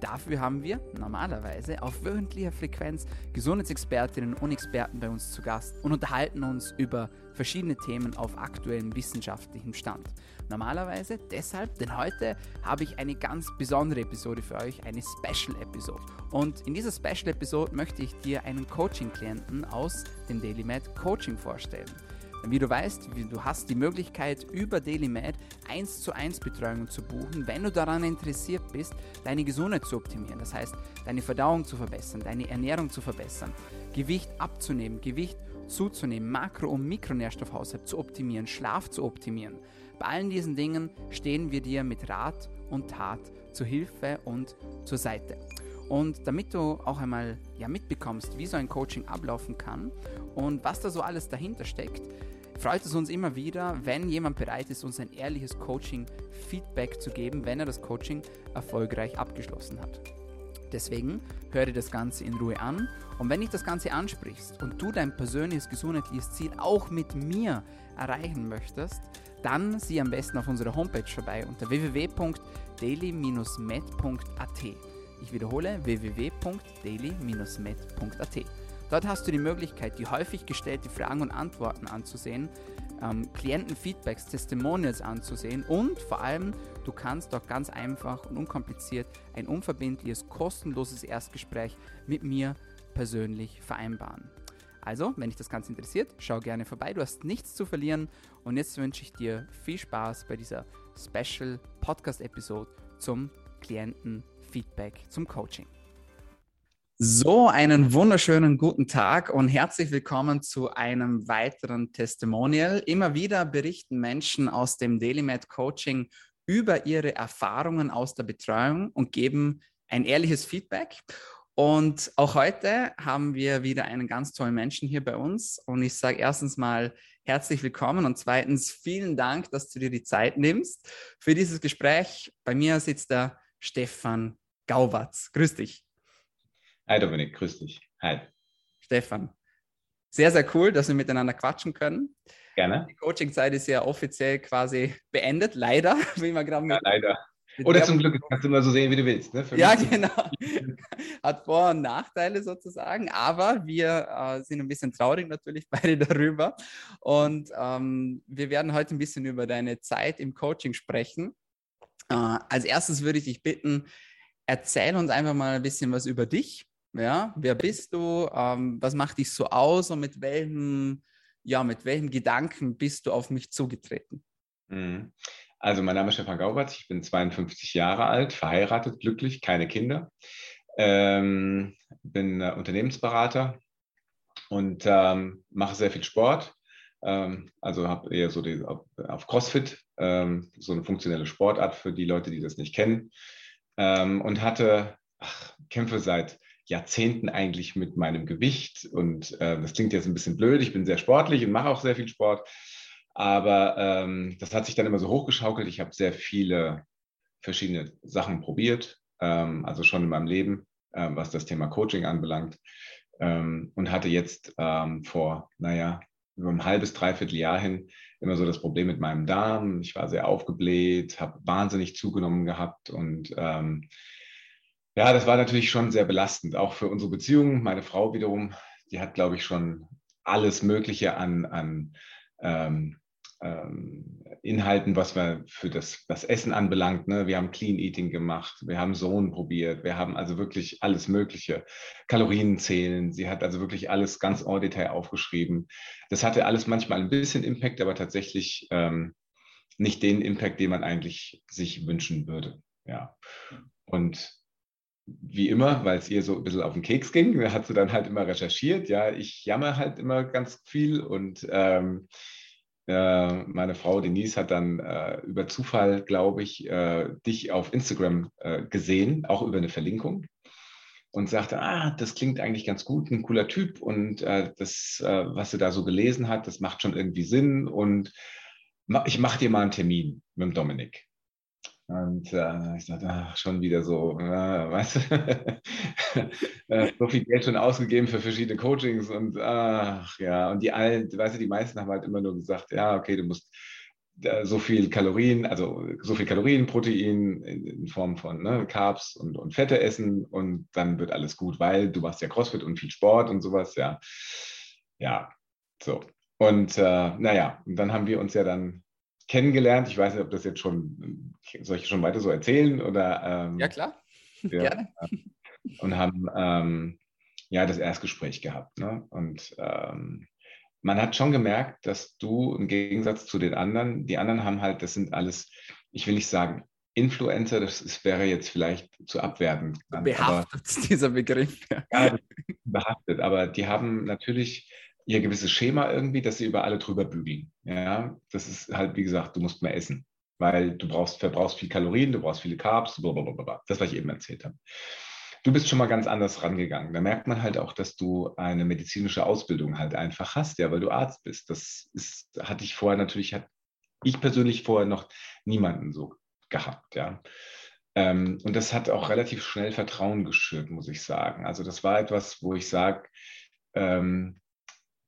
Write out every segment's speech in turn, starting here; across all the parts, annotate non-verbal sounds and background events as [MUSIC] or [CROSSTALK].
Dafür haben wir normalerweise auf wöchentlicher Frequenz Gesundheitsexpertinnen und Experten bei uns zu Gast und unterhalten uns über verschiedene Themen auf aktuellem wissenschaftlichem Stand. Normalerweise deshalb, denn heute habe ich eine ganz besondere Episode für euch, eine Special Episode. Und in dieser Special Episode möchte ich dir einen Coaching-Klienten aus dem DailyMed Coaching vorstellen. Wie du weißt, du hast die Möglichkeit, über DailyMed 1 zu 1 Betreuung zu buchen, wenn du daran interessiert bist, deine Gesundheit zu optimieren. Das heißt, deine Verdauung zu verbessern, deine Ernährung zu verbessern, Gewicht abzunehmen, Gewicht zuzunehmen, Makro- und Mikronährstoffhaushalt zu optimieren, Schlaf zu optimieren. Bei allen diesen Dingen stehen wir dir mit Rat und Tat zu Hilfe und zur Seite. Und damit du auch einmal ja, mitbekommst, wie so ein Coaching ablaufen kann und was da so alles dahinter steckt, freut es uns immer wieder, wenn jemand bereit ist, uns ein ehrliches Coaching-Feedback zu geben, wenn er das Coaching erfolgreich abgeschlossen hat. Deswegen höre dir das Ganze in Ruhe an und wenn dich das Ganze ansprichst und du dein persönliches gesundheitliches Ziel auch mit mir erreichen möchtest, dann sieh am besten auf unserer Homepage vorbei unter www.daily-med.at. Ich wiederhole www.daily-med.at. Dort hast du die Möglichkeit, die häufig gestellte Fragen und Antworten anzusehen, ähm, Klientenfeedbacks, Testimonials anzusehen und vor allem, du kannst dort ganz einfach und unkompliziert ein unverbindliches, kostenloses Erstgespräch mit mir persönlich vereinbaren. Also, wenn dich das Ganze interessiert, schau gerne vorbei. Du hast nichts zu verlieren. Und jetzt wünsche ich dir viel Spaß bei dieser Special Podcast-Episode zum Klientenfeedback, zum Coaching. So, einen wunderschönen guten Tag und herzlich willkommen zu einem weiteren Testimonial. Immer wieder berichten Menschen aus dem DailyMed Coaching über ihre Erfahrungen aus der Betreuung und geben ein ehrliches Feedback. Und auch heute haben wir wieder einen ganz tollen Menschen hier bei uns. Und ich sage erstens mal herzlich willkommen und zweitens vielen Dank, dass du dir die Zeit nimmst für dieses Gespräch. Bei mir sitzt der Stefan Gauwatz. Grüß dich. Hi Dominik, grüß dich. Hi. Stefan. Sehr, sehr cool, dass wir miteinander quatschen können. Gerne. Die Coaching-Zeit ist ja offiziell quasi beendet, leider, [LAUGHS] wie man gerade ja, leider. Oder zum Glück, kannst du mal so sehen, wie du willst. Ne? ja, genau. [LAUGHS] Hat Vor- und Nachteile sozusagen, aber wir äh, sind ein bisschen traurig natürlich [LAUGHS] beide darüber. Und ähm, wir werden heute ein bisschen über deine Zeit im Coaching sprechen. Äh, als erstes würde ich dich bitten, erzähl uns einfach mal ein bisschen was über dich. Ja, wer bist du? Ähm, was macht dich so aus und mit welchem, ja, mit welchem Gedanken bist du auf mich zugetreten? Mhm. Also, mein Name ist Stefan Gaubatz, ich bin 52 Jahre alt, verheiratet, glücklich, keine Kinder. Ähm, bin äh, Unternehmensberater und ähm, mache sehr viel Sport. Ähm, also habe eher so die, auf, auf CrossFit, ähm, so eine funktionelle Sportart für die Leute, die das nicht kennen. Ähm, und hatte ach, Kämpfe seit Jahrzehnten eigentlich mit meinem Gewicht. Und äh, das klingt jetzt ein bisschen blöd. Ich bin sehr sportlich und mache auch sehr viel Sport. Aber ähm, das hat sich dann immer so hochgeschaukelt. Ich habe sehr viele verschiedene Sachen probiert, ähm, also schon in meinem Leben, äh, was das Thema Coaching anbelangt. Ähm, und hatte jetzt ähm, vor, naja, über ein halbes, dreiviertel Jahr hin immer so das Problem mit meinem Darm. Ich war sehr aufgebläht, habe wahnsinnig zugenommen gehabt und ähm, ja, das war natürlich schon sehr belastend, auch für unsere Beziehung. Meine Frau wiederum, die hat, glaube ich, schon alles Mögliche an, an ähm, ähm, Inhalten, was wir für das, das Essen anbelangt. Ne? Wir haben Clean Eating gemacht, wir haben Sohn probiert, wir haben also wirklich alles Mögliche. Kalorien zählen, sie hat also wirklich alles ganz en Detail aufgeschrieben. Das hatte alles manchmal ein bisschen Impact, aber tatsächlich ähm, nicht den Impact, den man eigentlich sich wünschen würde. Ja. Und wie immer, weil es ihr so ein bisschen auf den Keks ging, hat sie dann halt immer recherchiert. Ja, ich jammer halt immer ganz viel und ähm, äh, meine Frau Denise hat dann äh, über Zufall, glaube ich, äh, dich auf Instagram äh, gesehen, auch über eine Verlinkung. und sagte, ah, das klingt eigentlich ganz gut, ein cooler Typ und äh, das, äh, was sie da so gelesen hat, das macht schon irgendwie Sinn und ich mache dir mal einen Termin mit dem Dominik. Und äh, ich dachte, ach, schon wieder so, äh, [LAUGHS] äh, so viel Geld schon ausgegeben für verschiedene Coachings und ach ja, und die allen, weißt du, die meisten haben halt immer nur gesagt, ja, okay, du musst so viel Kalorien, also so viel Kalorien, Protein in, in Form von ne, Carbs und, und Fette essen und dann wird alles gut, weil du machst ja CrossFit und viel Sport und sowas, ja. Ja, so. Und äh, naja, und dann haben wir uns ja dann kennengelernt. Ich weiß nicht, ob das jetzt schon, soll ich schon weiter so erzählen? Oder, ähm, ja, klar. [LAUGHS] Ja, Gerne. Und haben ähm, ja das Erstgespräch gehabt. Ne? Und ähm, man hat schon gemerkt, dass du im Gegensatz zu den anderen, die anderen haben halt, das sind alles, ich will nicht sagen, Influencer, das ist, wäre jetzt vielleicht zu abwerten. Behaftet, aber, dieser Begriff. Ja, behaftet, aber die haben natürlich ihr gewisses Schema irgendwie, dass sie über alle drüber bügeln. Ja, das ist halt, wie gesagt, du musst mehr essen, weil du brauchst, verbrauchst viel Kalorien, du brauchst viele Carbs, blablabla. das, was ich eben erzählt habe. Du bist schon mal ganz anders rangegangen. Da merkt man halt auch, dass du eine medizinische Ausbildung halt einfach hast, ja, weil du Arzt bist. Das ist, hatte ich vorher natürlich, hat ich persönlich vorher noch niemanden so gehabt, ja. Ähm, und das hat auch relativ schnell Vertrauen geschürt, muss ich sagen. Also das war etwas, wo ich sage, ähm,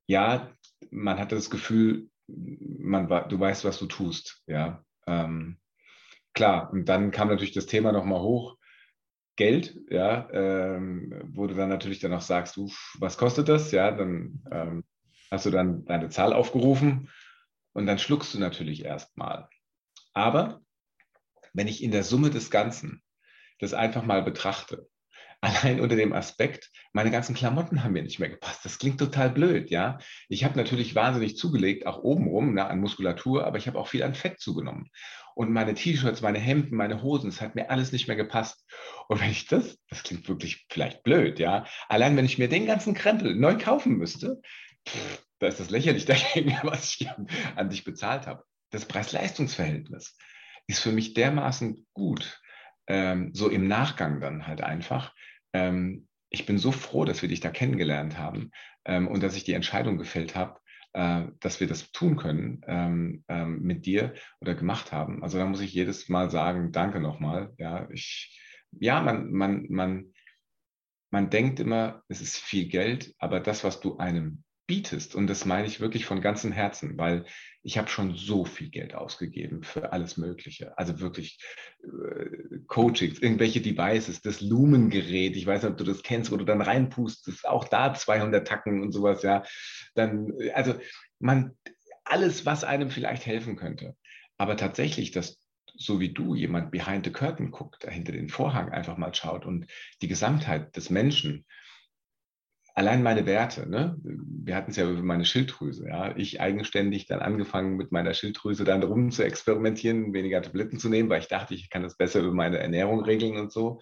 ja, man hatte das Gefühl, man, du weißt, was du tust. Ja, ähm, klar. Und dann kam natürlich das Thema nochmal hoch. Geld, ja, ähm, wo du dann natürlich dann auch sagst, uff, was kostet das? Ja, dann ähm, hast du dann deine Zahl aufgerufen und dann schluckst du natürlich erstmal. Aber wenn ich in der Summe des Ganzen das einfach mal betrachte, [LAUGHS] Allein unter dem Aspekt, meine ganzen Klamotten haben mir nicht mehr gepasst. Das klingt total blöd, ja. Ich habe natürlich wahnsinnig zugelegt, auch obenrum ne, an Muskulatur, aber ich habe auch viel an Fett zugenommen. Und meine T-Shirts, meine Hemden, meine Hosen, es hat mir alles nicht mehr gepasst. Und wenn ich das, das klingt wirklich vielleicht blöd, ja. Allein wenn ich mir den ganzen Krempel neu kaufen müsste, pff, da ist das lächerlich [LAUGHS] dagegen, was ich an, dich bezahlt habe. Das Preis-Leistungs-Verhältnis ist für mich dermaßen gut, ähm, so im Nachgang dann halt einfach, ähm, ich bin so froh, dass wir dich da kennengelernt haben ähm, und dass ich die Entscheidung gefällt habe, äh, dass wir das tun können ähm, ähm, mit dir oder gemacht haben. Also da muss ich jedes Mal sagen, danke nochmal. Ja, ich, ja, man, man, man, man denkt immer, es ist viel Geld, aber das, was du einem bietest, und das meine ich wirklich von ganzem Herzen, weil ich habe schon so viel Geld ausgegeben für alles Mögliche. Also wirklich äh, Coachings, irgendwelche Devices, das Lumengerät, ich weiß nicht, ob du das kennst, wo du dann reinpustest, auch da 200 Tacken und sowas, ja. Dann, also man, alles, was einem vielleicht helfen könnte. Aber tatsächlich, dass so wie du jemand behind the curtain guckt, hinter den Vorhang einfach mal schaut und die Gesamtheit des Menschen allein meine Werte, ne? wir hatten es ja über meine Schilddrüse, ja, ich eigenständig dann angefangen mit meiner Schilddrüse dann rum zu experimentieren, weniger Tabletten zu nehmen, weil ich dachte, ich kann das besser über meine Ernährung regeln und so.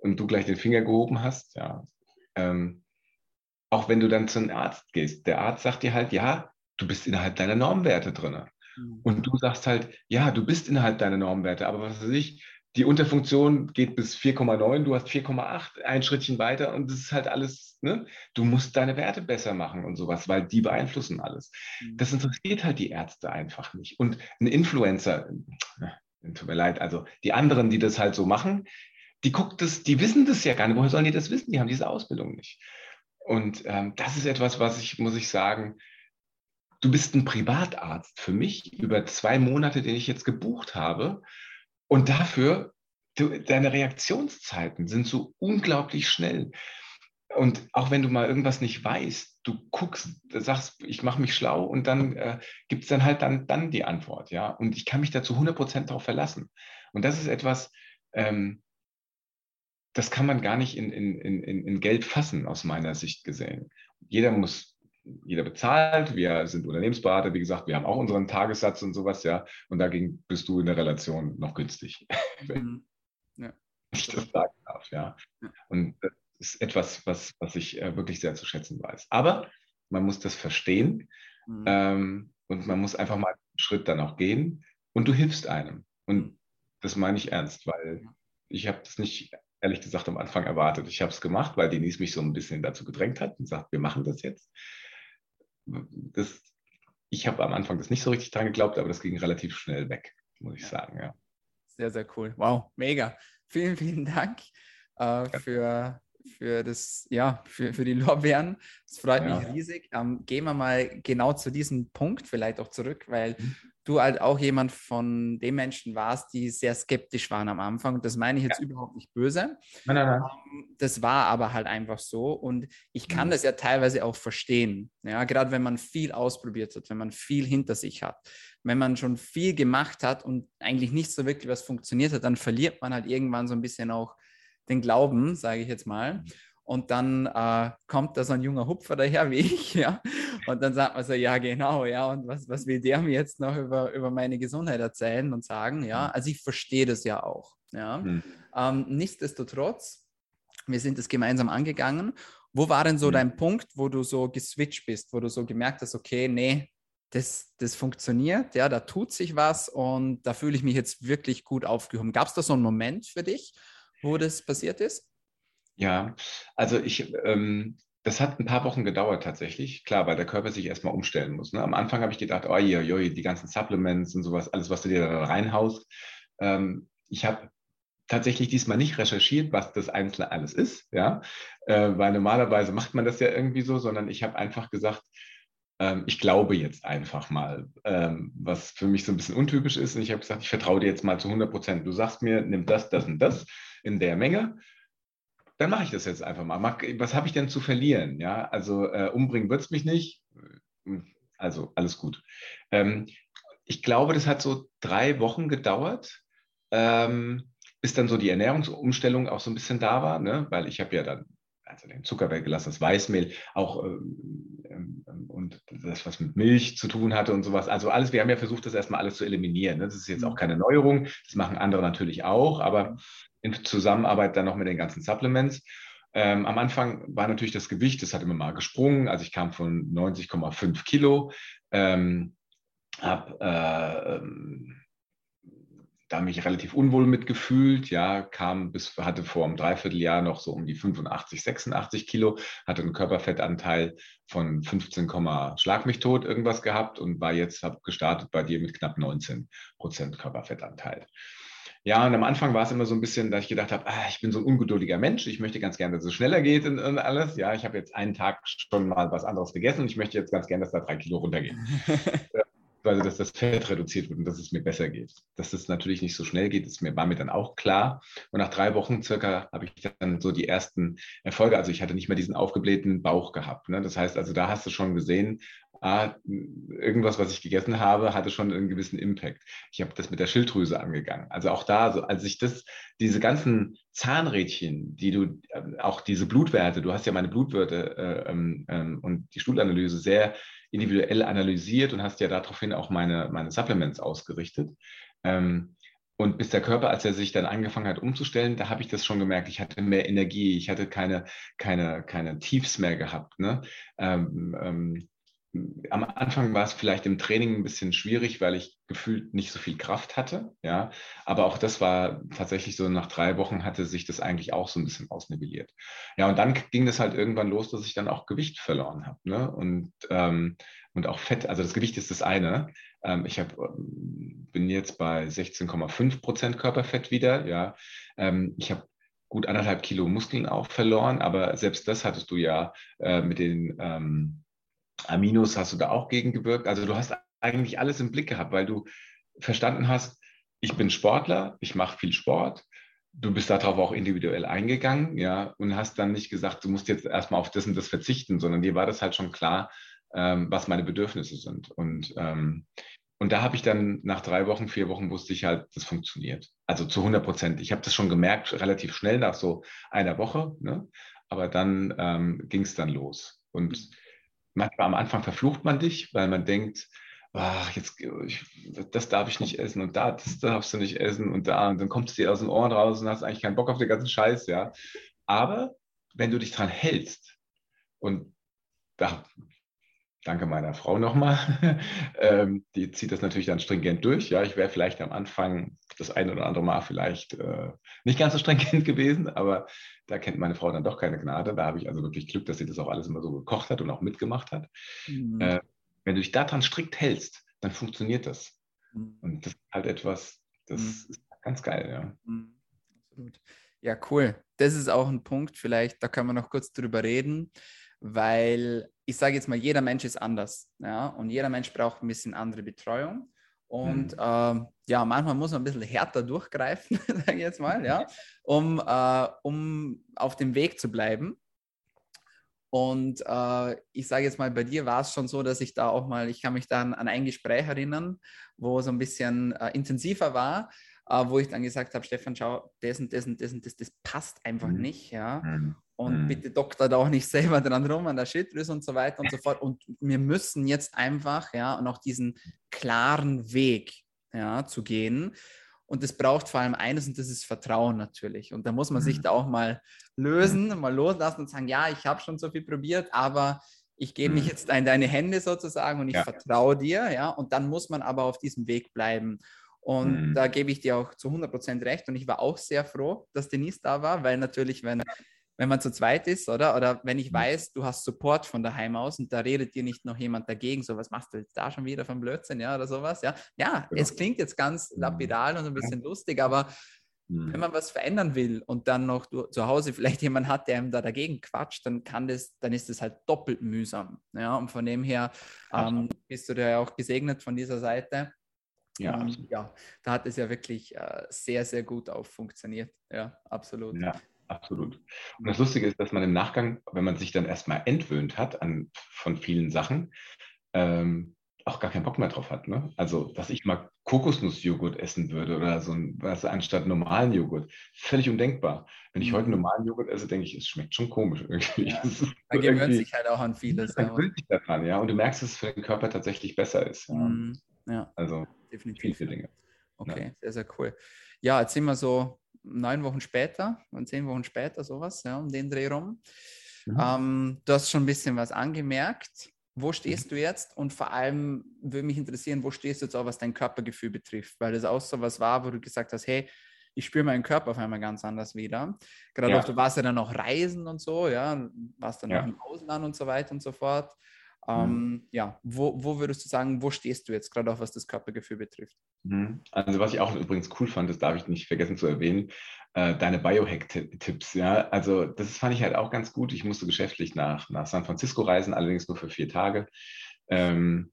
Und du gleich den Finger gehoben hast, ja. Ähm, auch wenn du dann zum Arzt gehst, der Arzt sagt dir halt, ja, du bist innerhalb deiner Normwerte drin. Mhm. Und du sagst halt, ja, du bist innerhalb deiner Normwerte, aber was weiß ich, die Unterfunktion geht bis 4,9, du hast 4,8, ein Schrittchen weiter und das ist halt alles, ne? Du musst deine Werte besser machen und sowas, weil die beeinflussen alles. Mhm. Das interessiert halt die Ärzte einfach nicht. Und ein Influencer, tut mir leid, also die anderen, die das halt so machen, die guckt das, die wissen das ja gar nicht. Woher sollen die das wissen? Die haben diese Ausbildung nicht. Und ähm, das ist etwas, was ich, muss ich sagen, du bist ein Privatarzt für mich über zwei Monate, den ich jetzt gebucht habe. Und dafür, du, deine Reaktionszeiten sind so unglaublich schnell. Und auch wenn du mal irgendwas nicht weißt, du guckst, sagst, ich mache mich schlau und dann äh, gibt es dann halt dann, dann die Antwort, ja. Und ich kann mich dazu 100% darauf verlassen. Und das ist etwas, ähm, das kann man gar nicht in, in, in, in Geld fassen, aus meiner Sicht gesehen. Jeder muss jeder bezahlt, wir sind Unternehmensberater, wie gesagt, wir haben auch unseren Tagessatz und sowas, ja, und dagegen bist du in der Relation noch günstig, [LAUGHS] wenn mhm. ja. ich das sagen darf, ja. ja. Und das ist etwas, was, was ich äh, wirklich sehr zu schätzen weiß. Aber man muss das verstehen mhm. ähm, und man muss einfach mal einen Schritt dann auch gehen und du hilfst einem. Und das meine ich ernst, weil ich habe das nicht ehrlich gesagt am Anfang erwartet. Ich habe es gemacht, weil Denise mich so ein bisschen dazu gedrängt hat und sagt, wir machen das jetzt. Das, ich habe am Anfang das nicht so richtig dran geglaubt, aber das ging relativ schnell weg, muss ich sagen. Ja. Sehr, sehr cool. Wow, mega. Vielen, vielen Dank äh, für, für das, ja, für, für die Lorbeeren. Es freut ja. mich riesig. Ähm, gehen wir mal genau zu diesem Punkt vielleicht auch zurück, weil mhm. Du halt auch jemand von den Menschen warst, die sehr skeptisch waren am Anfang. Und das meine ich jetzt ja. überhaupt nicht böse. Nein, nein, nein. Ähm, das war aber halt einfach so. Und ich kann mhm. das ja teilweise auch verstehen. Ja, gerade wenn man viel ausprobiert hat, wenn man viel hinter sich hat. Wenn man schon viel gemacht hat und eigentlich nicht so wirklich was funktioniert hat, dann verliert man halt irgendwann so ein bisschen auch den Glauben, sage ich jetzt mal. Mhm. Und dann äh, kommt da so ein junger Hupfer daher wie ich, [LAUGHS] ja. Und dann sagt man so, ja, genau, ja. Und was, was will der mir jetzt noch über, über meine Gesundheit erzählen und sagen, ja. Mhm. Also ich verstehe das ja auch, ja. Mhm. Ähm, nichtsdestotrotz, wir sind es gemeinsam angegangen. Wo war denn so mhm. dein Punkt, wo du so geswitcht bist, wo du so gemerkt hast, okay, nee, das, das funktioniert, ja, da tut sich was und da fühle ich mich jetzt wirklich gut aufgehoben. Gab es da so einen Moment für dich, wo das passiert ist? Ja, also ich, ähm, das hat ein paar Wochen gedauert tatsächlich. Klar, weil der Körper sich erstmal umstellen muss. Ne? Am Anfang habe ich gedacht, oh je, je, die ganzen Supplements und sowas, alles, was du dir da reinhaust. Ähm, ich habe tatsächlich diesmal nicht recherchiert, was das Einzelne alles ist, ja, äh, weil normalerweise macht man das ja irgendwie so, sondern ich habe einfach gesagt, ähm, ich glaube jetzt einfach mal, ähm, was für mich so ein bisschen untypisch ist. Und ich habe gesagt, ich vertraue dir jetzt mal zu 100 Prozent. Du sagst mir, nimm das, das und das in der Menge. Dann mache ich das jetzt einfach mal. Was habe ich denn zu verlieren? Ja, also äh, umbringen wird es mich nicht. Also alles gut. Ähm, ich glaube, das hat so drei Wochen gedauert, ähm, bis dann so die Ernährungsumstellung auch so ein bisschen da war, ne? weil ich habe ja dann also den Zucker weggelassen, das Weißmehl, auch ähm, ähm, und das, was mit Milch zu tun hatte und sowas. Also alles, wir haben ja versucht, das erstmal alles zu eliminieren. Ne? Das ist jetzt auch mhm. keine Neuerung, das machen andere natürlich auch, aber in Zusammenarbeit dann noch mit den ganzen Supplements. Ähm, am Anfang war natürlich das Gewicht, das hat immer mal gesprungen. Also ich kam von 90,5 Kilo, ähm, habe äh, da mich relativ unwohl mitgefühlt, ja, kam bis, hatte vor einem Dreivierteljahr noch so um die 85, 86 Kilo, hatte einen Körperfettanteil von 15, Schlag mich tot irgendwas gehabt und war jetzt, habe gestartet bei dir mit knapp 19 Prozent Körperfettanteil. Ja, und am Anfang war es immer so ein bisschen, dass ich gedacht habe, ah, ich bin so ein ungeduldiger Mensch, ich möchte ganz gerne, dass es schneller geht und, und alles. Ja, ich habe jetzt einen Tag schon mal was anderes gegessen und ich möchte jetzt ganz gerne, dass da drei Kilo runtergehen. [LAUGHS] also dass das Fett reduziert wird und dass es mir besser geht. Dass das natürlich nicht so schnell geht, ist mir, war mir dann auch klar. Und nach drei Wochen circa habe ich dann so die ersten Erfolge. Also ich hatte nicht mehr diesen aufgeblähten Bauch gehabt. Ne? Das heißt, also da hast du schon gesehen, ah, irgendwas, was ich gegessen habe, hatte schon einen gewissen Impact. Ich habe das mit der Schilddrüse angegangen. Also auch da, so, als ich das, diese ganzen Zahnrädchen, die du, äh, auch diese Blutwerte, du hast ja meine Blutwerte äh, ähm, ähm, und die Stuhlanalyse sehr individuell analysiert und hast ja daraufhin auch meine, meine Supplements ausgerichtet. Ähm, und bis der Körper, als er sich dann angefangen hat umzustellen, da habe ich das schon gemerkt. Ich hatte mehr Energie, ich hatte keine, keine, keine Tiefs mehr gehabt. Ne? Ähm, ähm, am Anfang war es vielleicht im Training ein bisschen schwierig, weil ich gefühlt nicht so viel Kraft hatte. Ja, aber auch das war tatsächlich so, nach drei Wochen hatte sich das eigentlich auch so ein bisschen ausnivelliert. Ja, und dann ging das halt irgendwann los, dass ich dann auch Gewicht verloren habe. Ne? Und, ähm, und auch Fett, also das Gewicht ist das eine. Ähm, ich hab, ähm, bin jetzt bei 16,5 Prozent Körperfett wieder. Ja, ähm, ich habe gut anderthalb Kilo Muskeln auch verloren, aber selbst das hattest du ja äh, mit den ähm, Aminos hast du da auch gegengewirkt. Also du hast eigentlich alles im Blick gehabt, weil du verstanden hast, ich bin Sportler, ich mache viel Sport. Du bist darauf auch individuell eingegangen, ja, und hast dann nicht gesagt, du musst jetzt erstmal auf das und das verzichten, sondern dir war das halt schon klar, ähm, was meine Bedürfnisse sind. Und, ähm, und da habe ich dann nach drei Wochen, vier Wochen wusste ich halt, das funktioniert. Also zu 100 Prozent. Ich habe das schon gemerkt, relativ schnell nach so einer Woche, ne? aber dann ähm, ging es dann los. Und manchmal am Anfang verflucht man dich, weil man denkt, ach, jetzt, ich, das darf ich nicht essen und da, das darfst du nicht essen und da, und dann kommst du dir aus den Ohren raus und hast eigentlich keinen Bock auf den ganzen Scheiß, ja. Aber wenn du dich dran hältst und da, danke meiner Frau nochmal. [LAUGHS] ähm, die zieht das natürlich dann stringent durch. Ja, ich wäre vielleicht am Anfang das ein oder andere Mal vielleicht äh, nicht ganz so [LAUGHS] stringent gewesen, aber da kennt meine Frau dann doch keine Gnade. Da habe ich also wirklich Glück, dass sie das auch alles immer so gekocht hat und auch mitgemacht hat. Mhm. Äh, wenn du dich daran strikt hältst, dann funktioniert das. Mhm. Und das ist halt etwas, das mhm. ist ganz geil, ja. Mhm. Absolut. Ja, cool. Das ist auch ein Punkt, vielleicht, da können wir noch kurz drüber reden, weil ich sage jetzt mal, jeder Mensch ist anders. Ja? Und jeder Mensch braucht ein bisschen andere Betreuung. Und mhm. äh, ja, manchmal muss man ein bisschen härter durchgreifen, [LAUGHS] sage ich jetzt mal, ja, um, äh, um auf dem Weg zu bleiben. Und äh, ich sage jetzt mal, bei dir war es schon so, dass ich da auch mal, ich kann mich dann an ein Gespräch erinnern, wo es ein bisschen äh, intensiver war, äh, wo ich dann gesagt habe, Stefan, schau, das und das und das und das, das passt einfach mhm. nicht, ja. Mhm. Und mhm. bitte doktor da auch nicht [LAUGHS] selber dran rum an der Schilddrüse und so weiter und so fort. Und wir müssen jetzt einfach, ja, noch diesen klaren Weg, ja, zu gehen. Und das braucht vor allem eines und das ist Vertrauen natürlich. Und da muss man sich mhm. da auch mal lösen, mal loslassen und sagen, ja, ich habe schon so viel probiert, aber ich gebe mich mhm. jetzt in deine Hände sozusagen und ich ja. vertraue dir, ja. Und dann muss man aber auf diesem Weg bleiben. Und mhm. da gebe ich dir auch zu 100% recht. Und ich war auch sehr froh, dass Denise da war, weil natürlich, wenn, wenn man zu zweit ist, oder? Oder wenn ich mhm. weiß, du hast Support von daheim aus und da redet dir nicht noch jemand dagegen, so was machst du jetzt da schon wieder vom Blödsinn, ja, oder sowas, ja. Ja, ja. es klingt jetzt ganz mhm. lapidal und ein bisschen ja. lustig, aber mhm. wenn man was verändern will und dann noch du, zu Hause vielleicht jemand hat, der ihm da dagegen quatscht, dann kann das, dann ist das halt doppelt mühsam. Ja, und von dem her ähm, bist du ja auch gesegnet von dieser Seite. Ja, und, ja, da hat es ja wirklich äh, sehr, sehr gut auch funktioniert. Ja, absolut. Ja, absolut. Und das Lustige ist, dass man im Nachgang, wenn man sich dann erstmal entwöhnt hat an, von vielen Sachen, ähm, auch gar keinen Bock mehr drauf hat. Ne? Also, dass ich mal Kokosnussjoghurt essen würde oder so ein, was anstatt normalen Joghurt, völlig undenkbar. Wenn ich heute mhm. normalen Joghurt esse, denke ich, es schmeckt schon komisch irgendwie. Ja, [LAUGHS] man gewöhnt sich halt auch an vieles. [LAUGHS] Man gewöhnt sich daran, ja. Und du merkst, dass es für den Körper tatsächlich besser ist. Ja. Mhm. ja. Also, definitiv. Viele Dinge. Okay, ja. sehr, sehr cool. Ja, jetzt sind wir so neun Wochen später und zehn Wochen später, sowas, ja, um den Dreh rum. Mhm. Ähm, du hast schon ein bisschen was angemerkt. Wo stehst mhm. du jetzt? Und vor allem würde mich interessieren, wo stehst du jetzt auch, was dein Körpergefühl betrifft? Weil das auch so was war, wo du gesagt hast, hey, ich spüre meinen Körper auf einmal ganz anders wieder. Gerade ja. auch, du warst ja dann noch reisen und so, ja, warst dann ja. noch im Ausland und so weiter und so fort. Mhm. Ähm, ja, wo, wo würdest du sagen, wo stehst du jetzt, gerade auch was das Körpergefühl betrifft? Mhm. Also was ich auch übrigens cool fand, das darf ich nicht vergessen zu erwähnen, äh, deine Biohack-Tipps. Ja, also das fand ich halt auch ganz gut. Ich musste geschäftlich nach, nach San Francisco reisen, allerdings nur für vier Tage. Ähm,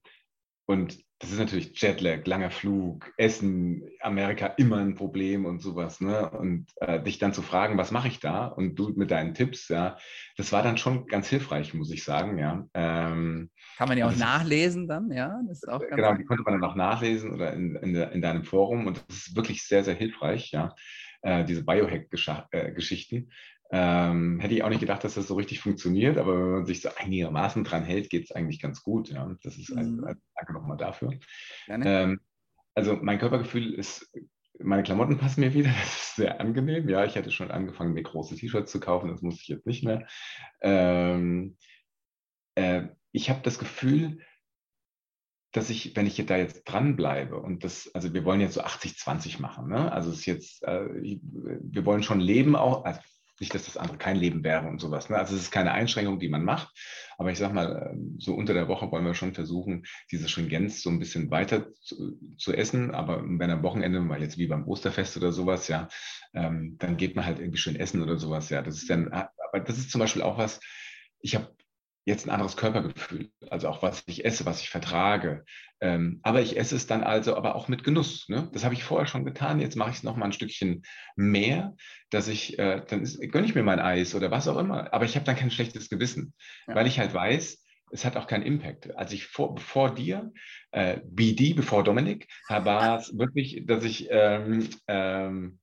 und das ist natürlich Jetlag, langer Flug, Essen, Amerika immer ein Problem und sowas. Ne? Und äh, dich dann zu fragen, was mache ich da? Und du mit deinen Tipps, ja, das war dann schon ganz hilfreich, muss ich sagen, ja. Ähm, Kann man ja auch nachlesen dann, ja? Das ist auch ganz genau, die konnte man dann auch nachlesen oder in, in, in, deinem Forum und das ist wirklich sehr, sehr hilfreich, ja. Äh, diese Biohack-Geschichten. Ähm, hätte ich auch nicht gedacht, dass das so richtig funktioniert, aber wenn man sich so einigermaßen dran hält, geht es eigentlich ganz gut. Ja. Das ist also, mhm. also, danke nochmal dafür. Ähm, also mein Körpergefühl ist, meine Klamotten passen mir wieder, [LAUGHS] das ist sehr angenehm. Ja, ich hatte schon angefangen, mir große T-Shirts zu kaufen, das muss ich jetzt nicht mehr. Ähm, äh, ich habe das Gefühl, dass ich, wenn ich da jetzt dranbleibe und das, also wir wollen jetzt so 80-20 machen, ne? Also es ist jetzt, äh, wir wollen schon leben auch, also nicht, dass das andere kein Leben wäre und sowas. Ne? Also es ist keine Einschränkung, die man macht. Aber ich sage mal, ähm, so unter der Woche wollen wir schon versuchen, diese Stringenz so ein bisschen weiter zu, zu essen. Aber wenn am Wochenende, weil jetzt wie beim Osterfest oder sowas, ja, ähm, dann geht man halt irgendwie schön essen oder sowas. Ja, das ist dann, aber das ist zum Beispiel auch was, ich habe jetzt ein anderes Körpergefühl, also auch was ich esse, was ich vertrage. Ähm, aber ich esse es dann also aber auch mit Genuss. Ne? Das habe ich vorher schon getan. Jetzt mache ich es noch mal ein Stückchen mehr, dass ich, äh, dann gönne ich mir mein Eis oder was auch immer. Aber ich habe dann kein schlechtes Gewissen, ja. weil ich halt weiß, es hat auch keinen Impact. Als ich vor, bevor dir, äh, BD, bevor Dominik, war es [LAUGHS] wirklich, dass ich, ähm, ähm,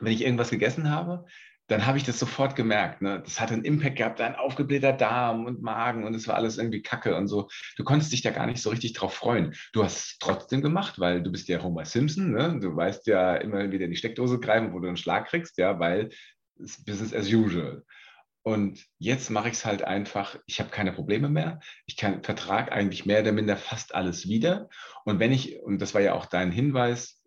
wenn ich irgendwas gegessen habe, dann habe ich das sofort gemerkt. Ne? Das hat einen Impact gehabt, ein aufgeblähter Darm und Magen und es war alles irgendwie Kacke und so. Du konntest dich da gar nicht so richtig drauf freuen. Du hast es trotzdem gemacht, weil du bist ja Homer Simpson. Ne? Du weißt ja immer wieder in die Steckdose greifen, wo du einen Schlag kriegst, ja, weil es Business as usual. Und jetzt mache ich es halt einfach, ich habe keine Probleme mehr. Ich kann, vertrage eigentlich mehr oder minder fast alles wieder. Und wenn ich, und das war ja auch dein Hinweis,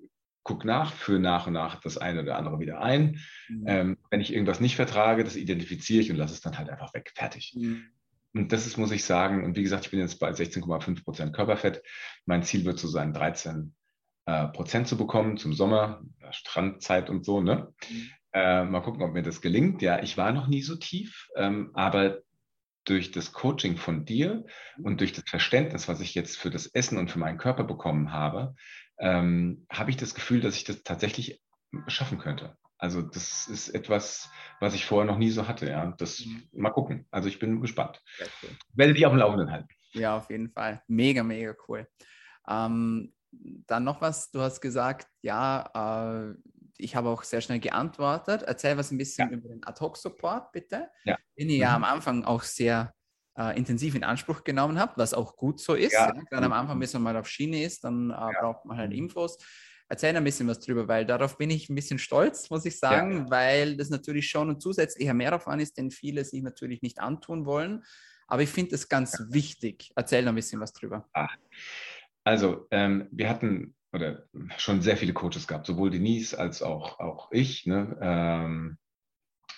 guck nach, führe nach und nach das eine oder andere wieder ein. Mhm. Ähm, wenn ich irgendwas nicht vertrage, das identifiziere ich und lasse es dann halt einfach weg. Fertig. Mhm. Und das ist, muss ich sagen, und wie gesagt, ich bin jetzt bei 16,5 Prozent Körperfett. Mein Ziel wird so sein, 13 äh, Prozent zu bekommen zum Sommer, Strandzeit und so. Ne? Mhm. Äh, mal gucken, ob mir das gelingt. Ja, ich war noch nie so tief, ähm, aber durch das Coaching von dir und durch das Verständnis, was ich jetzt für das Essen und für meinen Körper bekommen habe, ähm, habe ich das Gefühl, dass ich das tatsächlich schaffen könnte. Also das ist etwas, was ich vorher noch nie so hatte. Ja, das mhm. mal gucken. Also ich bin gespannt. Cool. Werde dich auf dem Laufenden halten. Ja, auf jeden Fall. Mega, mega cool. Ähm, dann noch was. Du hast gesagt, ja, äh, ich habe auch sehr schnell geantwortet. Erzähl was ein bisschen ja. über den Ad-Hoc-Support, bitte. Ja. Den ihr mhm. ja am Anfang auch sehr äh, intensiv in Anspruch genommen habt, was auch gut so ist. Ja. Ja. Gerade am Anfang, bis man mal auf Schiene ist, dann äh, braucht man halt. Infos. Erzähl ein bisschen was drüber, weil darauf bin ich ein bisschen stolz, muss ich sagen, weil das natürlich schon ein zusätzlicher Mehraufwand ist, den viele sich natürlich nicht antun wollen. Aber ich finde es ganz wichtig. Erzähl ein bisschen was drüber. Ach. Also, ähm, wir hatten oder schon sehr viele Coaches gehabt, sowohl Denise als auch, auch ich. Ne? Ähm,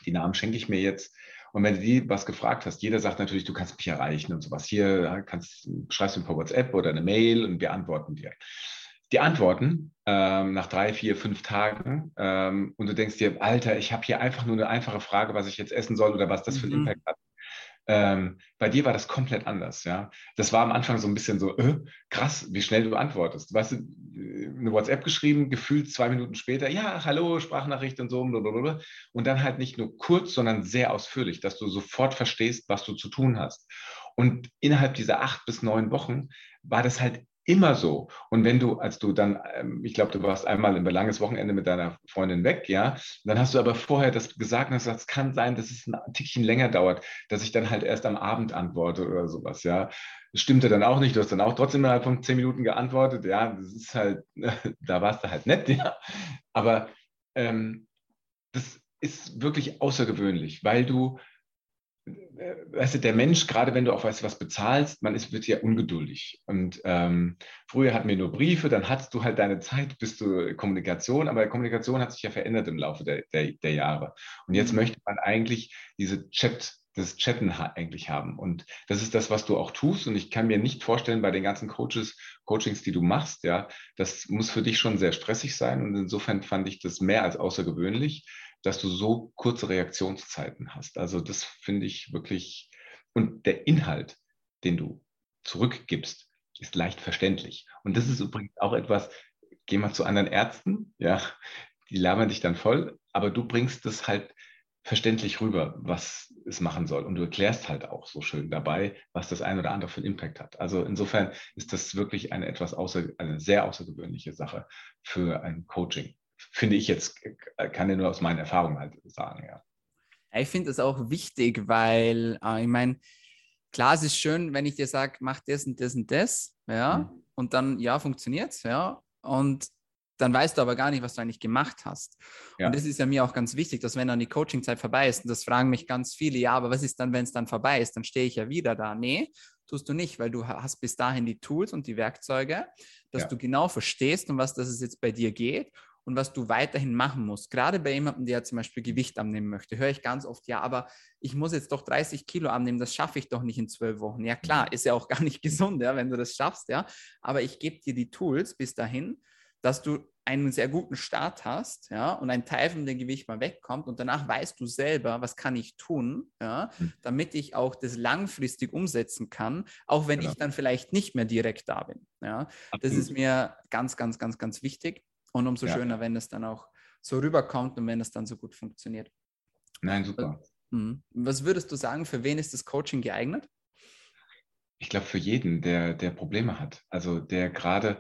die Namen schenke ich mir jetzt. Und wenn du die was gefragt hast, jeder sagt natürlich, du kannst mich erreichen und sowas. Hier kannst, schreibst du ein paar WhatsApp oder eine Mail und wir antworten dir. Die antworten ähm, nach drei, vier, fünf Tagen ähm, und du denkst dir, Alter, ich habe hier einfach nur eine einfache Frage, was ich jetzt essen soll oder was das für einen mhm. Impact hat. Ähm, bei dir war das komplett anders, ja. Das war am Anfang so ein bisschen so, äh, krass, wie schnell du antwortest. Du, eine WhatsApp geschrieben, gefühlt zwei Minuten später, ja, hallo, Sprachnachricht und so, blablabla. und dann halt nicht nur kurz, sondern sehr ausführlich, dass du sofort verstehst, was du zu tun hast. Und innerhalb dieser acht bis neun Wochen war das halt immer so. Und wenn du, als du dann, ähm, ich glaube, du warst einmal ein langes Wochenende mit deiner Freundin weg, ja, dann hast du aber vorher das gesagt und gesagt, es kann sein, dass es ein Tickchen länger dauert, dass ich dann halt erst am Abend antworte oder sowas, ja. Das stimmte dann auch nicht, du hast dann auch trotzdem innerhalb von zehn Minuten geantwortet, ja, das ist halt, [LAUGHS] da warst du halt nett, [LAUGHS] ja. Aber ähm, das ist wirklich außergewöhnlich, weil du weißt du, der Mensch, gerade wenn du auch weißt, was bezahlst, man ist, wird ja ungeduldig. Und ähm, früher hatten wir nur Briefe, dann hattest du halt deine Zeit bis zur Kommunikation, aber Kommunikation hat sich ja verändert im Laufe der, der, der Jahre. Und jetzt mhm. möchte man eigentlich diese Chat, das Chatten eigentlich haben. Und das ist das, was du auch tust. Und ich kann mir nicht vorstellen, bei den ganzen Coaches, Coachings, die du machst, ja, das muss für dich schon sehr stressig sein. Und insofern fand ich das mehr als außergewöhnlich dass du so kurze Reaktionszeiten hast. Also das finde ich wirklich, und der Inhalt, den du zurückgibst, ist leicht verständlich. Und das ist übrigens auch etwas, geh mal zu anderen Ärzten, ja, die labern dich dann voll, aber du bringst das halt verständlich rüber, was es machen soll. Und du erklärst halt auch so schön dabei, was das ein oder andere für einen Impact hat. Also insofern ist das wirklich eine etwas außer, eine sehr außergewöhnliche Sache für ein Coaching finde ich jetzt, äh, kann ich nur aus meinen Erfahrungen halt sagen, ja. Ich finde das auch wichtig, weil äh, ich meine, klar, es ist schön, wenn ich dir sage, mach das und das und das, ja, mhm. und dann, ja, funktioniert es, ja, und dann weißt du aber gar nicht, was du eigentlich gemacht hast. Ja. Und das ist ja mir auch ganz wichtig, dass wenn dann die Coachingzeit vorbei ist, und das fragen mich ganz viele, ja, aber was ist dann, wenn es dann vorbei ist? Dann stehe ich ja wieder da. Nee, tust du nicht, weil du hast bis dahin die Tools und die Werkzeuge, dass ja. du genau verstehst, um was das jetzt bei dir geht und was du weiterhin machen musst. Gerade bei jemandem, der zum Beispiel Gewicht abnehmen möchte, höre ich ganz oft, ja, aber ich muss jetzt doch 30 Kilo abnehmen, das schaffe ich doch nicht in zwölf Wochen. Ja klar, ist ja auch gar nicht [LAUGHS] gesund, ja, wenn du das schaffst, ja. Aber ich gebe dir die Tools bis dahin, dass du einen sehr guten Start hast, ja, und ein Teil von dem Gewicht mal wegkommt und danach weißt du selber, was kann ich tun, ja, hm. damit ich auch das langfristig umsetzen kann, auch wenn genau. ich dann vielleicht nicht mehr direkt da bin, ja. Das ist mir ganz, ganz, ganz, ganz wichtig. Und umso ja. schöner, wenn es dann auch so rüberkommt und wenn es dann so gut funktioniert. Nein, super. Mhm. Was würdest du sagen, für wen ist das Coaching geeignet? Ich glaube, für jeden, der, der Probleme hat. Also der gerade,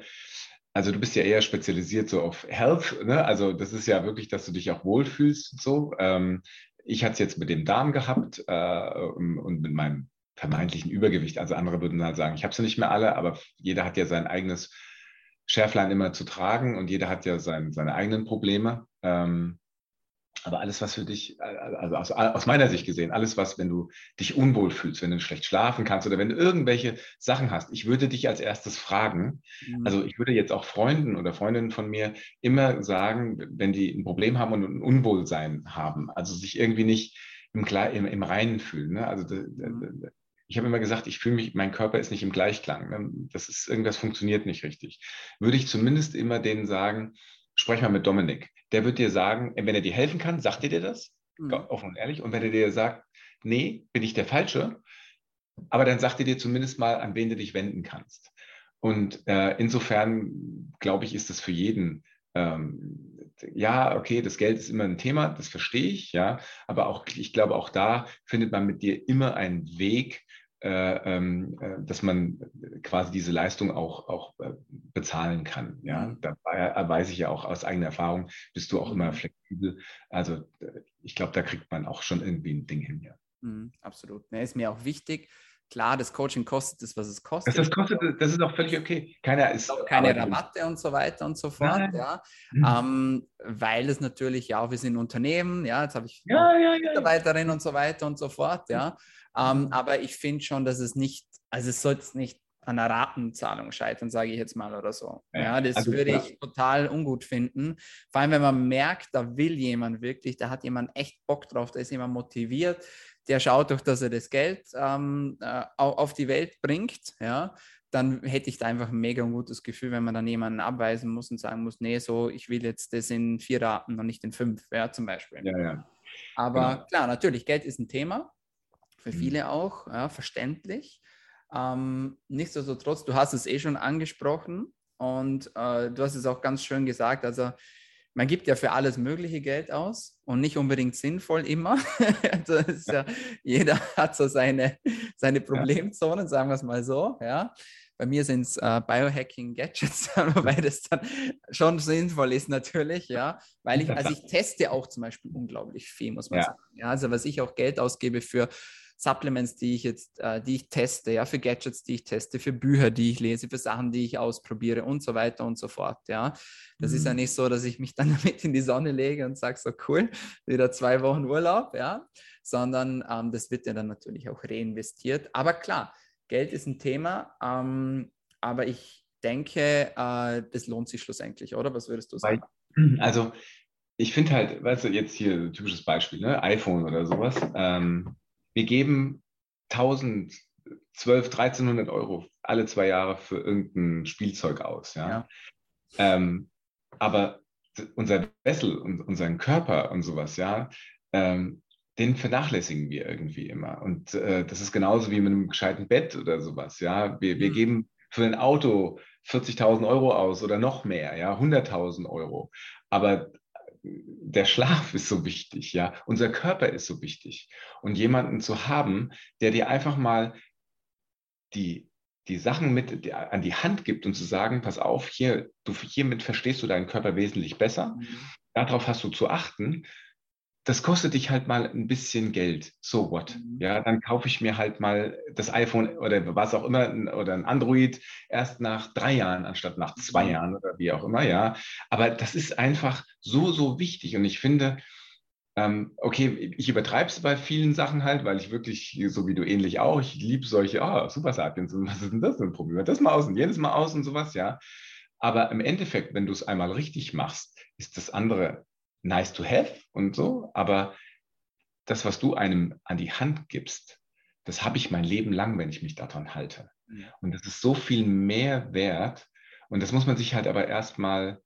also du bist ja eher spezialisiert so auf Health, ne? Also das ist ja wirklich, dass du dich auch wohlfühlst und so. Ähm, ich hatte es jetzt mit dem Darm gehabt äh, und mit meinem vermeintlichen Übergewicht. Also andere würden halt sagen, ich habe sie nicht mehr alle, aber jeder hat ja sein eigenes Schärflein immer zu tragen und jeder hat ja sein, seine eigenen Probleme. Ähm, Aber alles, was für dich, also aus, aus, meiner Sicht gesehen, alles, was, wenn du dich unwohl fühlst, wenn du schlecht schlafen kannst oder wenn du irgendwelche Sachen hast, ich würde dich als erstes fragen. Mhm. Also ich würde jetzt auch Freunden oder Freundinnen von mir immer sagen, wenn die ein Problem haben und ein Unwohlsein haben, also sich irgendwie nicht im, im, im Reinen fühlen. Ne? Also mhm. Ich habe immer gesagt, ich fühle mich, mein Körper ist nicht im Gleichklang. Ne? Das ist, irgendwas funktioniert nicht richtig. Würde ich zumindest immer denen sagen, sprech mal mit Dominik. Der wird dir sagen, wenn er dir helfen kann, sagt er dir das, mhm. offen und ehrlich. Und wenn er dir sagt, nee, bin ich der Falsche, aber dann sagt er dir zumindest mal, an wen du dich wenden kannst. Und äh, insofern, glaube ich, ist das für jeden ähm, ja, okay, das Geld ist immer ein Thema, das verstehe ich, ja, aber auch, ich glaube, auch da findet man mit dir immer einen Weg, äh, ähm, äh, dass man quasi diese Leistung auch, auch äh, bezahlen kann. Ja, mhm. da weiß ich ja auch aus eigener Erfahrung, bist du auch immer mhm. flexibel. Also ich glaube, da kriegt man auch schon irgendwie ein Ding hin. Ja. Mhm, absolut. Ne, ist mir auch wichtig. Klar, das Coaching kostet das, was es kostet. Das, das kostet, das ist auch völlig okay. Keiner ist keine Rabatte und so weiter und so fort, Nein. ja. Mhm. Ähm, weil es natürlich ja, wir sind Unternehmen, ja, jetzt habe ich ja, ja, ja, Mitarbeiterin und so weiter und so fort, ja. Ähm, aber ich finde schon, dass es nicht, also es sollte nicht an einer Ratenzahlung scheitern, sage ich jetzt mal oder so. Ja, das also, würde ich total ungut finden. Vor allem, wenn man merkt, da will jemand wirklich, da hat jemand echt Bock drauf, da ist jemand motiviert, der schaut doch, dass er das Geld ähm, äh, auf die Welt bringt, ja, dann hätte ich da einfach ein mega gutes Gefühl, wenn man dann jemanden abweisen muss und sagen muss, nee, so, ich will jetzt das in vier Raten und nicht in fünf, ja, zum Beispiel. Ja, ja. Aber genau. klar, natürlich, Geld ist ein Thema, für mhm. viele auch, ja, verständlich. Ähm, nichtsdestotrotz, du hast es eh schon angesprochen und äh, du hast es auch ganz schön gesagt, also man gibt ja für alles mögliche Geld aus und nicht unbedingt sinnvoll immer. [LAUGHS] ja, jeder [LAUGHS] hat so seine, seine Problemzonen, sagen wir es mal so. Ja. Bei mir sind es äh, Biohacking-Gadgets, wobei [LAUGHS] das dann schon sinnvoll ist natürlich, ja. Weil ich, also ich teste auch zum Beispiel unglaublich viel, muss man ja. sagen. Ja, also was ich auch Geld ausgebe für Supplements, die ich jetzt, äh, die ich teste, ja, für Gadgets, die ich teste, für Bücher, die ich lese, für Sachen, die ich ausprobiere und so weiter und so fort. Ja, das mhm. ist ja mhm. nicht so, dass ich mich dann [LAUGHS] damit in die Sonne lege und sage so cool, wieder zwei Wochen Urlaub, ja, sondern ähm, das wird ja dann natürlich auch reinvestiert. Aber klar, Geld ist ein Thema, ähm, aber ich denke, äh, das lohnt sich schlussendlich, oder? Was würdest du sagen? Also ich finde halt, weißt du, jetzt hier ein typisches Beispiel, ne? iPhone oder sowas. Ähm, wir geben 1000, 12, 1300 Euro alle zwei Jahre für irgendein Spielzeug aus. Ja? ja. Ähm, aber unser Wessel und unseren Körper und sowas, ja, ähm, den vernachlässigen wir irgendwie immer. Und äh, das ist genauso wie mit einem gescheiten Bett oder sowas. Ja, wir, wir mhm. geben für ein Auto 40.000 Euro aus oder noch mehr, ja, 100.000 Euro. Aber der Schlaf ist so wichtig, ja. Unser Körper ist so wichtig. Und jemanden zu haben, der dir einfach mal die, die Sachen mit die, an die Hand gibt und zu sagen, pass auf, hier, du, hiermit verstehst du deinen Körper wesentlich besser. Mhm. Darauf hast du zu achten das kostet dich halt mal ein bisschen Geld. So what? Mhm. Ja, dann kaufe ich mir halt mal das iPhone oder was auch immer oder ein Android erst nach drei Jahren anstatt nach zwei mhm. Jahren oder wie auch immer, ja. Aber das ist einfach so, so wichtig. Und ich finde, ähm, okay, ich übertreibe es bei vielen Sachen halt, weil ich wirklich, so wie du ähnlich auch, ich liebe solche, oh, Super Sapiens, [LAUGHS] was ist denn das für ein Problem? Das mal aus und jedes Mal aus und sowas, ja. Aber im Endeffekt, wenn du es einmal richtig machst, ist das andere nice to have und so, aber das, was du einem an die Hand gibst, das habe ich mein Leben lang, wenn ich mich daran halte. Und das ist so viel mehr wert. Und das muss man sich halt aber erstmal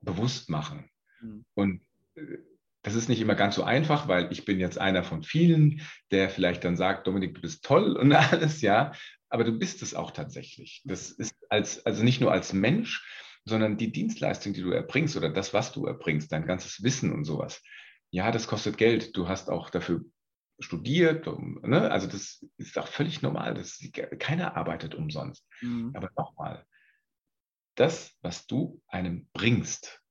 bewusst machen. Mhm. Und äh, das ist nicht immer ganz so einfach, weil ich bin jetzt einer von vielen, der vielleicht dann sagt, Dominik, du bist toll und [LAUGHS] alles, ja. Aber du bist es auch tatsächlich. Das ist als, also nicht nur als Mensch, sondern die Dienstleistung, die du erbringst oder das, was du erbringst, dein ganzes Wissen und sowas. Ja, das kostet Geld. Du hast auch dafür studiert. Ne? Also das ist auch völlig normal. Das, keiner arbeitet umsonst. Mhm. Aber nochmal, das, was du einem bringst,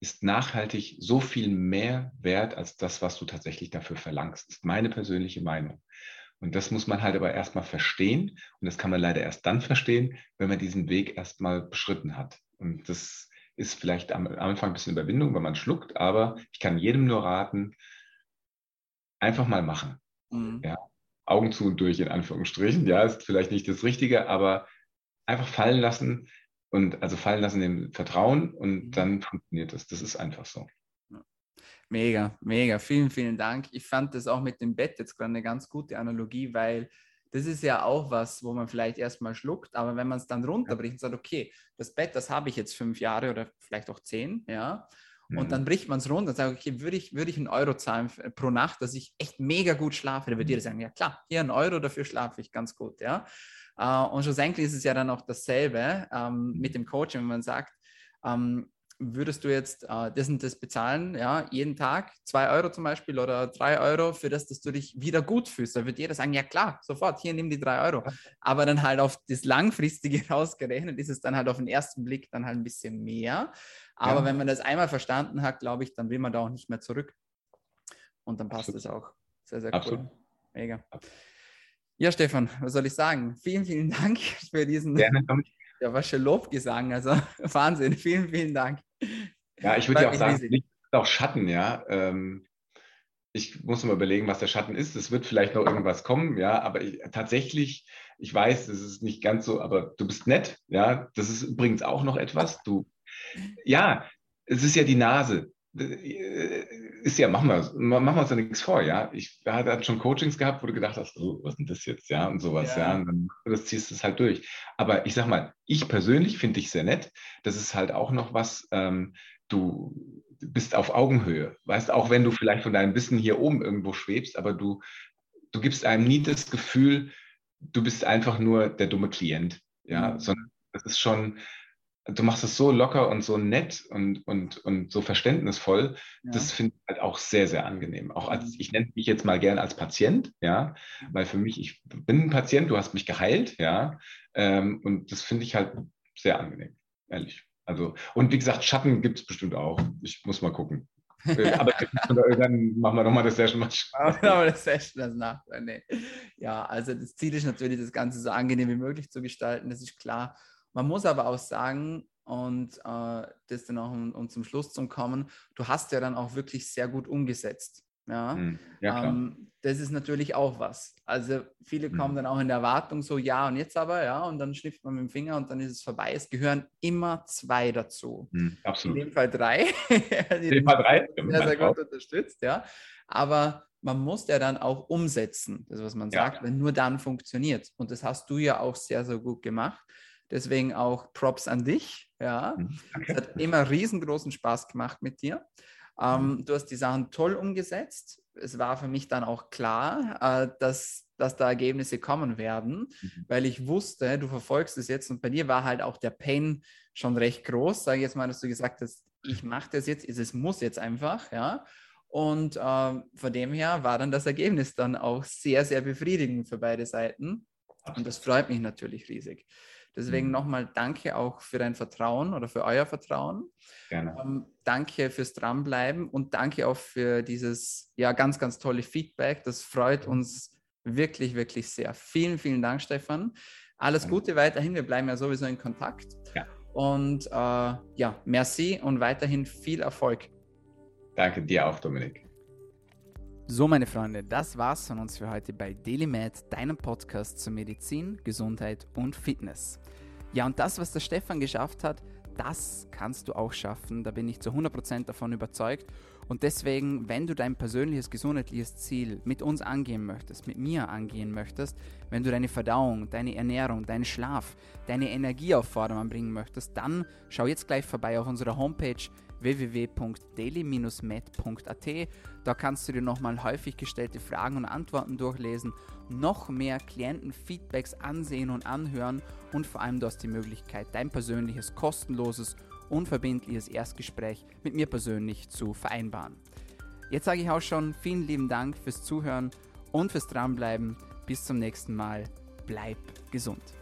ist nachhaltig so viel mehr wert als das, was du tatsächlich dafür verlangst. Das ist meine persönliche Meinung. Und das muss man halt aber erstmal verstehen. Und das kann man leider erst dann verstehen, wenn man diesen Weg erstmal beschritten hat. Und das ist vielleicht am Anfang ein bisschen Überwindung, wenn man schluckt, aber ich kann jedem nur raten, einfach mal machen. Mhm. Ja, Augen zu und durch, in Anführungsstrichen. Ja, ist vielleicht nicht das Richtige, aber einfach fallen lassen und also fallen lassen im Vertrauen und mhm. dann funktioniert das. Das ist einfach so. Mega, mega. Vielen, vielen Dank. Ich fand das auch mit dem Bett jetzt gerade eine ganz gute Analogie, weil das ist ja auch was, wo man vielleicht erstmal schluckt, aber wenn man es dann runterbricht und sagt, okay, das Bett, das habe ich jetzt fünf Jahre oder vielleicht auch zehn, ja, und mhm. dann bricht man es runter und sagt, okay, würde ich, würde ich einen Euro zahlen pro Nacht, dass ich echt mega gut schlafe? Dann würde mhm. dir sagen, ja klar, hier ein Euro, dafür schlafe ich ganz gut, ja. Uh, und schlussendlich ist es ja dann auch dasselbe ähm, mhm. mit dem Coaching, wenn man sagt, ähm, würdest du jetzt äh, das und das bezahlen, ja, jeden Tag, zwei Euro zum Beispiel oder drei Euro, für das, dass du dich wieder gut fühlst, dann wird jeder sagen, ja klar, sofort, hier nimm die drei Euro. Aber dann halt auf das Langfristige [LAUGHS] rausgerechnet ist es dann halt auf den ersten Blick dann halt ein bisschen mehr. Aber ja. wenn man das einmal verstanden hat, glaube ich, dann will man da auch nicht mehr zurück. Und dann passt es auch. Sehr, sehr Absolut. cool. Mega. Ja, Stefan, was soll ich sagen? Vielen, vielen [LAUGHS] Dank für diesen. Gerne. Ja, was schon Lobgesang. Also [LAUGHS] Wahnsinn. Vielen, vielen Dank. Ja, ich würde ja auch sagen, Licht ist auch Schatten, ja. Ähm, ich muss mal überlegen, was der Schatten ist. Es wird vielleicht noch irgendwas kommen, ja, aber ich, tatsächlich, ich weiß, es ist nicht ganz so, aber du bist nett, ja. Das ist übrigens auch noch etwas. Du, ja, es ist ja die Nase. Äh, ist ja, machen wir, machen wir uns ja nichts vor, ja. Ich hatte schon Coachings gehabt, wo du gedacht hast, oh, was ist denn das jetzt, ja, und sowas, ja, ja und dann das ziehst du es halt durch. Aber ich sag mal, ich persönlich finde dich sehr nett. Das ist halt auch noch was, ähm, du bist auf Augenhöhe, weißt, auch wenn du vielleicht von deinem Wissen hier oben irgendwo schwebst, aber du, du gibst einem nie das Gefühl, du bist einfach nur der dumme Klient, ja, mhm. sondern das ist schon, du machst es so locker und so nett und, und, und so verständnisvoll. Ja. Das finde ich halt auch sehr, sehr angenehm. Auch als, mhm. ich nenne mich jetzt mal gern als Patient, ja, weil für mich, ich bin ein Patient, du hast mich geheilt, ja, ähm, und das finde ich halt sehr angenehm, ehrlich. Also, und wie gesagt, Schatten gibt es bestimmt auch. Ich muss mal gucken. [LAUGHS] Äh, aber dann machen wir nochmal das Session. Machen wir das [LAUGHS] Session das nach. Nee. Ja, also das Ziel ist natürlich, das Ganze so angenehm wie möglich zu gestalten, das ist klar. Man muss aber auch sagen, und äh, das dann auch, um, um, zum Schluss zu kommen, du hast ja dann auch wirklich sehr gut umgesetzt. Ja, hm, ja ähm, das ist natürlich auch was. Also viele hm. kommen dann auch in der Erwartung so, ja und jetzt aber, ja, und dann schnippt man mit dem Finger und dann ist es vorbei. Es gehören immer zwei dazu. Hm, absolut. In dem Fall drei. [LAUGHS] in dem Fall drei. Sehr, sehr gut unterstützt, ja. Aber man muss ja dann auch umsetzen, das was man ja. sagt, wenn nur dann funktioniert. Und das hast du ja auch sehr, sehr gut gemacht. Deswegen auch Props an dich. Ja, mhm, okay. es hat immer riesengroßen Spaß gemacht mit dir. Ähm, mhm. du hast die Sachen toll umgesetzt. Es war für mich dann auch klar, äh, dass, dass da Ergebnisse kommen werden, mhm. weil ich wusste, du verfolgst es jetzt und bei dir war halt auch der Pain schon recht groß. Sage ich jetzt mal, dass du gesagt hast, ich mache das jetzt, es muss jetzt einfach, ja. Und äh, von dem her war dann das Ergebnis dann auch sehr, sehr befriedigend für beide Seiten. Und das freut mich natürlich riesig. Deswegen mhm. nochmal danke auch für dein Vertrauen oder für euer Vertrauen. Gerne. Ähm, danke fürs Dranbleiben und danke auch für dieses ja ganz, ganz tolle Feedback. Das freut uns wirklich, wirklich sehr. Vielen, vielen Dank, Stefan. Alles Gute weiterhin. Wir bleiben ja sowieso in Kontakt. Ja. Und äh, ja, merci und weiterhin viel Erfolg. Danke dir auch, Dominik. So, meine Freunde, das war's von uns für heute bei DailyMed, deinem Podcast zur Medizin, Gesundheit und Fitness. Ja, und das, was der Stefan geschafft hat, das kannst du auch schaffen. Da bin ich zu 100% davon überzeugt. Und deswegen, wenn du dein persönliches gesundheitliches Ziel mit uns angehen möchtest, mit mir angehen möchtest, wenn du deine Verdauung, deine Ernährung, deinen Schlaf, deine Energie auf Vordermann bringen möchtest, dann schau jetzt gleich vorbei auf unserer Homepage www.daily-med.at. Da kannst du dir nochmal häufig gestellte Fragen und Antworten durchlesen, noch mehr Klientenfeedbacks ansehen und anhören und vor allem du hast die Möglichkeit, dein persönliches, kostenloses, unverbindliches Erstgespräch mit mir persönlich zu vereinbaren. Jetzt sage ich auch schon vielen lieben Dank fürs Zuhören und fürs Dranbleiben. Bis zum nächsten Mal. Bleib gesund.